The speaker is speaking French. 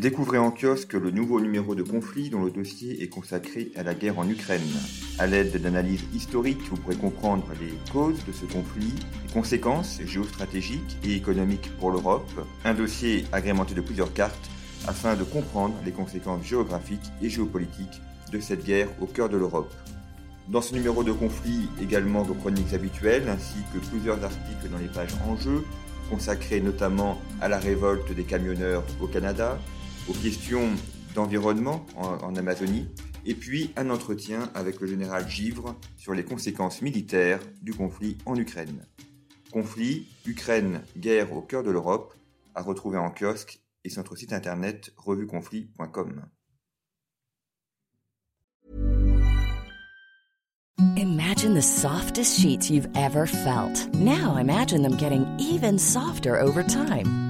Découvrez en kiosque le nouveau numéro de conflit dont le dossier est consacré à la guerre en Ukraine. À l'aide d'analyses historiques, vous pourrez comprendre les causes de ce conflit, les conséquences géostratégiques et économiques pour l'Europe. Un dossier agrémenté de plusieurs cartes afin de comprendre les conséquences géographiques et géopolitiques de cette guerre au cœur de l'Europe. Dans ce numéro de conflit, également vos chroniques habituelles, ainsi que plusieurs articles dans les pages en jeu, consacrés notamment à la révolte des camionneurs au Canada, aux questions d'environnement en, Amazonie, et puis un entretien avec le général Givre sur les conséquences militaires du conflit en Ukraine. Conflit, Ukraine, guerre au cœur de l'Europe, à retrouver en kiosque et sur notre site internet revueconflit.com. Imagine the softest sheets you've ever felt. Now imagine them getting even softer over time.